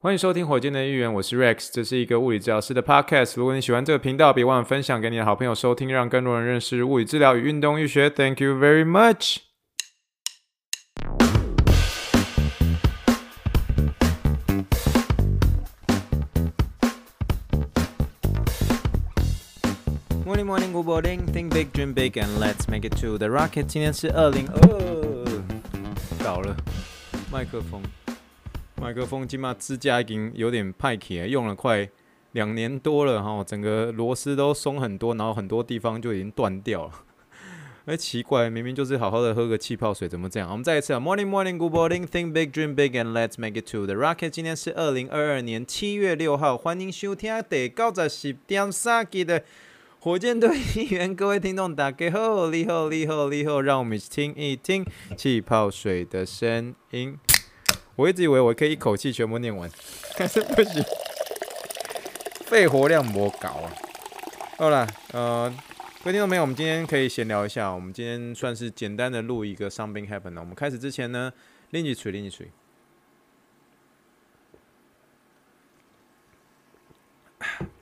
欢迎收听火箭的预言，我是 Rex，这是一个物理治疗师的 Podcast。如果你喜欢这个频道，别忘了分享给你的好朋友收听，让更多人认识物理治疗与运动医学。Thank you very much. Morning, morning, good morning. Think big, dream big, and let's make it to the rocket. 今天是二零二，搞了麦克风。麦克风起码支架已经有点派起，用了快两年多了哈，整个螺丝都松很多，然后很多地方就已经断掉了。哎，奇怪，明明就是好好的喝个气泡水，怎么这样？我们再一次啊，Morning, morning, good morning, think big, dream big, and let's make it to the rocket。今天是二零二二年七月六号，欢迎收听第九十点三集的火箭队预言。各位听众大家好，你好，你好，你好，让我们一起听一听气泡水的声音。我一直以为我可以一口气全部念完，但是不行，肺活量不高啊。好了，呃，各位听众朋友，我们今天可以闲聊一下。我们今天算是简单的录一个 Something Happened 了。我们开始之前呢，拎起锤，拎起锤。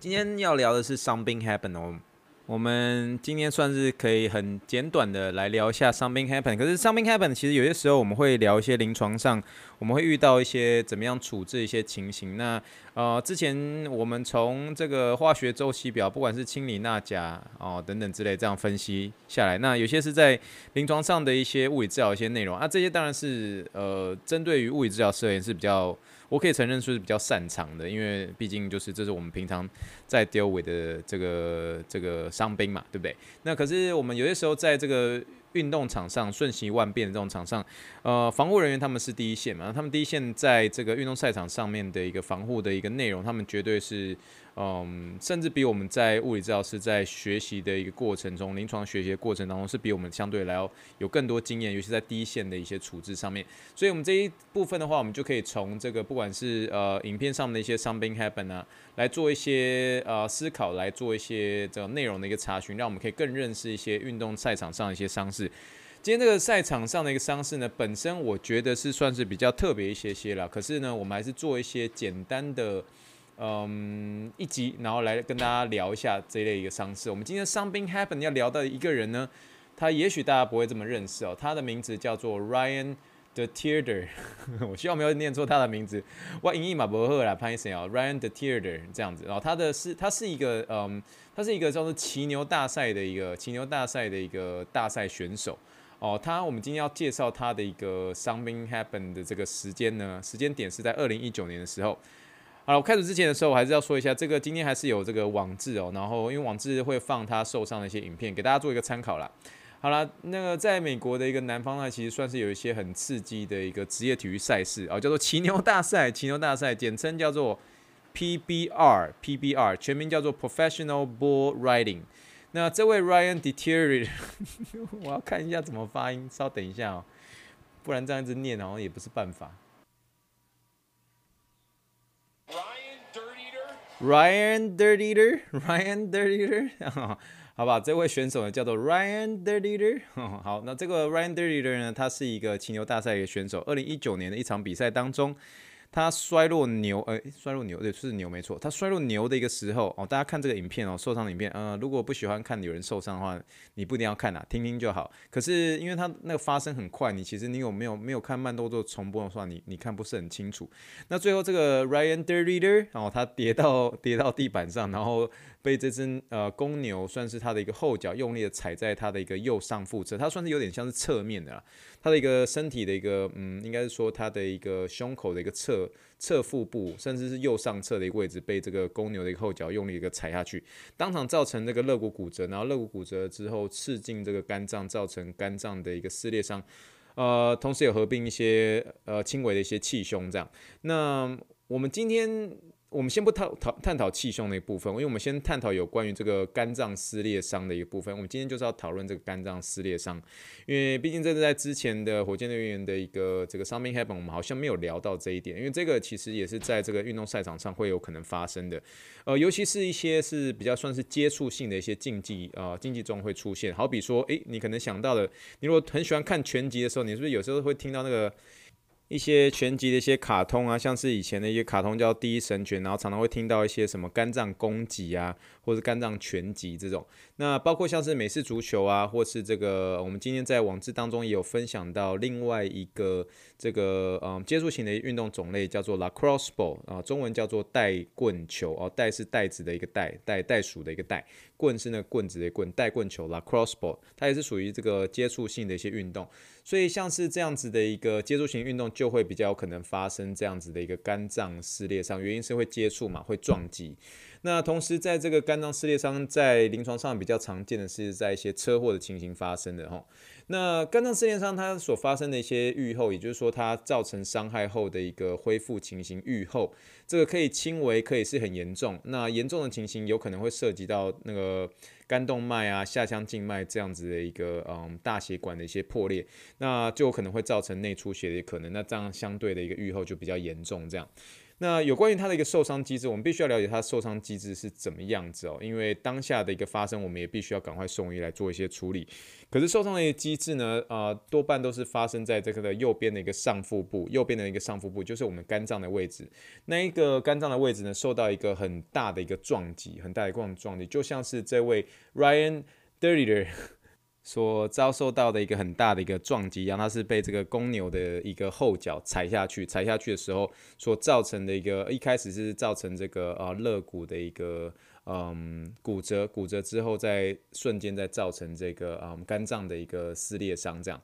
今天要聊的是 Something Happened 哦。我们今天算是可以很简短的来聊一下 something happen。可是 something happen 其实有些时候我们会聊一些临床上我们会遇到一些怎么样处置一些情形。那呃之前我们从这个化学周期表，不管是氢锂钠钾哦等等之类这样分析下来，那有些是在临床上的一些物理治疗一些内容啊，这些当然是呃针对于物理治疗师而言是比较。我可以承认说是比较擅长的，因为毕竟就是这是我们平常在 deal with 的这个这个伤兵嘛，对不对？那可是我们有些时候在这个运动场上瞬息万变的这种场上，呃，防护人员他们是第一线嘛，他们第一线在这个运动赛场上面的一个防护的一个内容，他们绝对是。嗯，甚至比我们在物理治疗师在学习的一个过程中，临床学习的过程当中，是比我们相对来要有更多经验，尤其在第一线的一些处置上面。所以，我们这一部分的话，我们就可以从这个不管是呃影片上面的一些 something happen 啊，来做一些呃思考，来做一些这个内容的一个查询，让我们可以更认识一些运动赛场上的一些伤势。今天这个赛场上的一个伤势呢，本身我觉得是算是比较特别一些些了。可是呢，我们还是做一些简单的。嗯，一集，然后来跟大家聊一下这一类一个伤势。我们今天 something happen 要聊到一个人呢，他也许大家不会这么认识哦，他的名字叫做 Ryan the Tierder。我希望没有念错他的名字。我英语嘛不好啦，潘医生哦，Ryan the Tierder 这样子。然后他的是，他是一个嗯，他是一个叫做骑牛大赛的一个骑牛大赛的一个大赛选手哦。他我们今天要介绍他的一个 something happen 的这个时间呢，时间点是在二零一九年的时候。好了，我开始之前的时候，我还是要说一下，这个今天还是有这个网志哦，然后因为网志会放他受伤的一些影片，给大家做一个参考啦。好了，那个在美国的一个南方呢，其实算是有一些很刺激的一个职业体育赛事啊，叫做骑牛大赛，骑牛大赛简称叫做 PBR，PBR 全名叫做 Professional Bull Riding。那这位 Ryan de Tierder，我要看一下怎么发音，稍等一下哦，不然这样子念好像也不是办法。Ryan Dirtier，Ryan Dirtier，好吧，这位选手呢叫做 Ryan Dirtier。好，那这个 Ryan Dirtier 呢，他是一个骑牛大赛的选手。二零一九年的一场比赛当中。他摔落牛，呃，摔落牛，对，是牛没错。他摔落牛的一个时候，哦，大家看这个影片哦，受伤影片，呃，如果不喜欢看有人受伤的话，你不一定要看啊，听听就好。可是因为它那个发生很快，你其实你有没有没有看慢动作重播的话，你你看不是很清楚。那最后这个 Ryan Derieder，然后他跌到跌到地板上，然后。被这只呃公牛算是他的一个后脚用力的踩在他的一个右上腹侧，它算是有点像是侧面的啦，他的一个身体的一个嗯，应该是说它的一个胸口的一个侧侧腹部，甚至是右上侧的一个位置被这个公牛的一个后脚用力一个踩下去，当场造成这个肋骨骨折，然后肋骨骨折之后刺进这个肝脏，造成肝脏的一个撕裂伤，呃，同时也合并一些呃轻微的一些气胸这样。那我们今天。我们先不讨讨探讨气胸那一部分，因为我们先探讨有关于这个肝脏撕裂伤的一个部分。我们今天就是要讨论这个肝脏撕裂伤，因为毕竟这是在之前的火箭队员的一个这个 something happen，我们好像没有聊到这一点，因为这个其实也是在这个运动赛场上会有可能发生的，呃，尤其是一些是比较算是接触性的一些竞技啊，竞技中会出现，好比说，诶，你可能想到的，你如果很喜欢看拳击的时候，你是不是有时候会听到那个？一些拳击的一些卡通啊，像是以前的一些卡通叫《第一神拳》，然后常常会听到一些什么肝脏攻击啊，或者肝脏拳击这种。那包括像是美式足球啊，或是这个我们今天在网志当中也有分享到另外一个这个嗯接触型的运动种类，叫做 Lacrosse ball 啊，中文叫做带棍球哦，带是袋子的一个袋，袋袋鼠的一个袋，棍是那个棍子的棍，带棍球 Lacrosse ball，它也是属于这个接触性的一些运动。所以像是这样子的一个接触型运动，就会比较有可能发生这样子的一个肝脏撕裂伤，原因是会接触嘛，会撞击。那同时在这个肝脏撕裂伤，在临床上比较常见的是在一些车祸的情形发生的哈。那肝脏撕裂伤它所发生的一些预后，也就是说它造成伤害后的一个恢复情形预后，这个可以轻微，可以是很严重。那严重的情形有可能会涉及到那个。肝动脉啊，下腔静脉这样子的一个嗯大血管的一些破裂，那就有可能会造成内出血的可能，那这样相对的一个预后就比较严重这样。那有关于他的一个受伤机制，我们必须要了解他受伤机制是怎么样子哦，因为当下的一个发生，我们也必须要赶快送医来做一些处理。可是受伤的一个机制呢，啊、多半都是发生在这个的右边的一个上腹部，右边的一个上腹部就是我们肝脏的位置。那一个肝脏的位置呢，受到一个很大的一个撞击，很大的一个撞击，就像是这位 Ryan Derrida 所遭受到的一个很大的一个撞击一样，它是被这个公牛的一个后脚踩下去，踩下去的时候所造成的一个，一开始是造成这个呃肋骨的一个嗯骨折，骨折之后再瞬间再造成这个嗯肝脏的一个撕裂伤这样。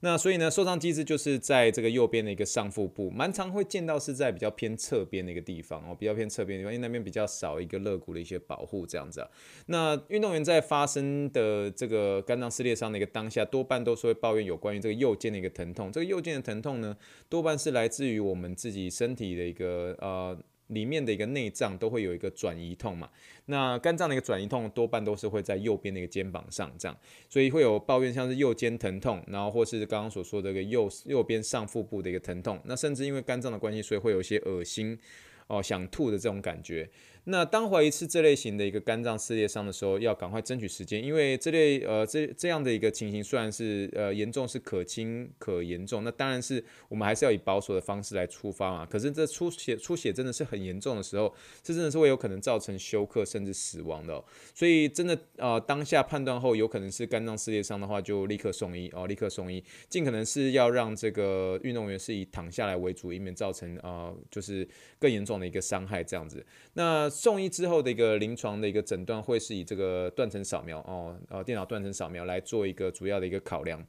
那所以呢，受伤机制就是在这个右边的一个上腹部，蛮常会见到是在比较偏侧边的一个地方哦，比较偏侧边的地方，因为那边比较少一个肋骨的一些保护这样子啊。那运动员在发生的这个肝脏撕裂伤的一个当下，多半都是会抱怨有关于这个右肩的一个疼痛。这个右肩的疼痛呢，多半是来自于我们自己身体的一个呃。里面的一个内脏都会有一个转移痛嘛，那肝脏的一个转移痛多半都是会在右边的一个肩膀上这样，所以会有抱怨像是右肩疼痛，然后或是刚刚所说的一个右右边上腹部的一个疼痛，那甚至因为肝脏的关系，所以会有一些恶心哦，想吐的这种感觉。那当怀疑是这类型的一个肝脏撕裂伤的时候，要赶快争取时间，因为这类呃这这样的一个情形虽然是呃严重是可轻可严重，那当然是我们还是要以保守的方式来出发嘛。可是这出血出血真的是很严重的时候，这真的是会有可能造成休克甚至死亡的。所以真的呃当下判断后有可能是肝脏撕裂伤的话，就立刻送医哦，立刻送医，尽可能是要让这个运动员是以躺下来为主，以免造成呃就是更严重的一个伤害这样子。那送医之后的一个临床的一个诊断会是以这个断层扫描哦，呃，电脑断层扫描来做一个主要的一个考量。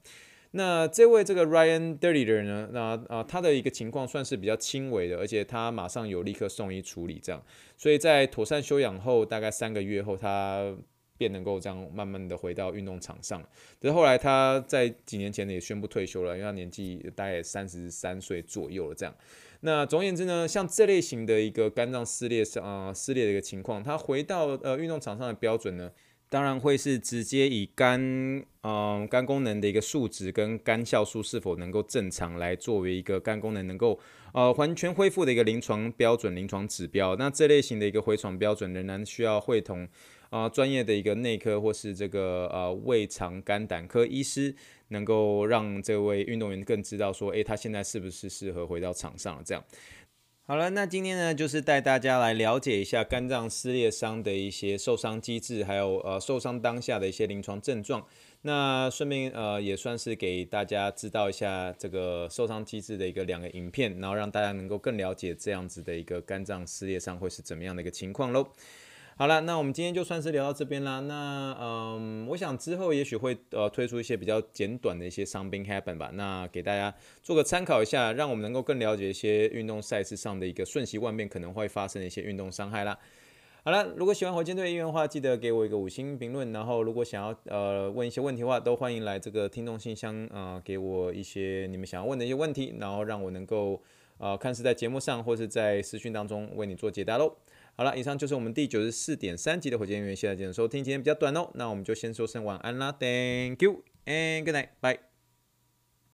那这位这个 Ryan Derrida 呢，那啊、他的一个情况算是比较轻微的，而且他马上有立刻送医处理这样，所以在妥善休养后，大概三个月后，他便能够这样慢慢的回到运动场上。可是后来他在几年前呢也宣布退休了，因为他年纪大概三十三岁左右了这样。那总而言之呢，像这类型的一个肝脏撕裂伤啊、呃、撕裂的一个情况，它回到呃运动场上的标准呢，当然会是直接以肝嗯、肝功能的一个数值跟肝酵素是否能够正常来作为一个肝功能能够呃完全恢复的一个临床标准、临床指标。那这类型的一个回床标准仍然需要会同啊专业的一个内科或是这个呃胃肠肝胆科医师。能够让这位运动员更知道说，诶，他现在是不是适合回到场上？这样，好了，那今天呢，就是带大家来了解一下肝脏撕裂伤的一些受伤机制，还有呃受伤当下的一些临床症状。那顺便呃也算是给大家知道一下这个受伤机制的一个两个影片，然后让大家能够更了解这样子的一个肝脏撕裂伤会是怎么样的一个情况喽。好了，那我们今天就算是聊到这边啦。那嗯，我想之后也许会呃推出一些比较简短的一些 Something Happen 吧，那给大家做个参考一下，让我们能够更了解一些运动赛事上的一个瞬息万变可能会发生的一些运动伤害啦。好了，如果喜欢火箭队音乐的话，记得给我一个五星评论。然后如果想要呃问一些问题的话，都欢迎来这个听众信箱啊、给我一些你们想要问的一些问题，然后让我能够呃看是在节目上或是在私讯当中为你做解答喽。好了，以上就是我们第九十四点三集的火箭音乐，谢谢大家收听，今天比较短哦，那我们就先说声晚安啦，Thank you and good night，bye。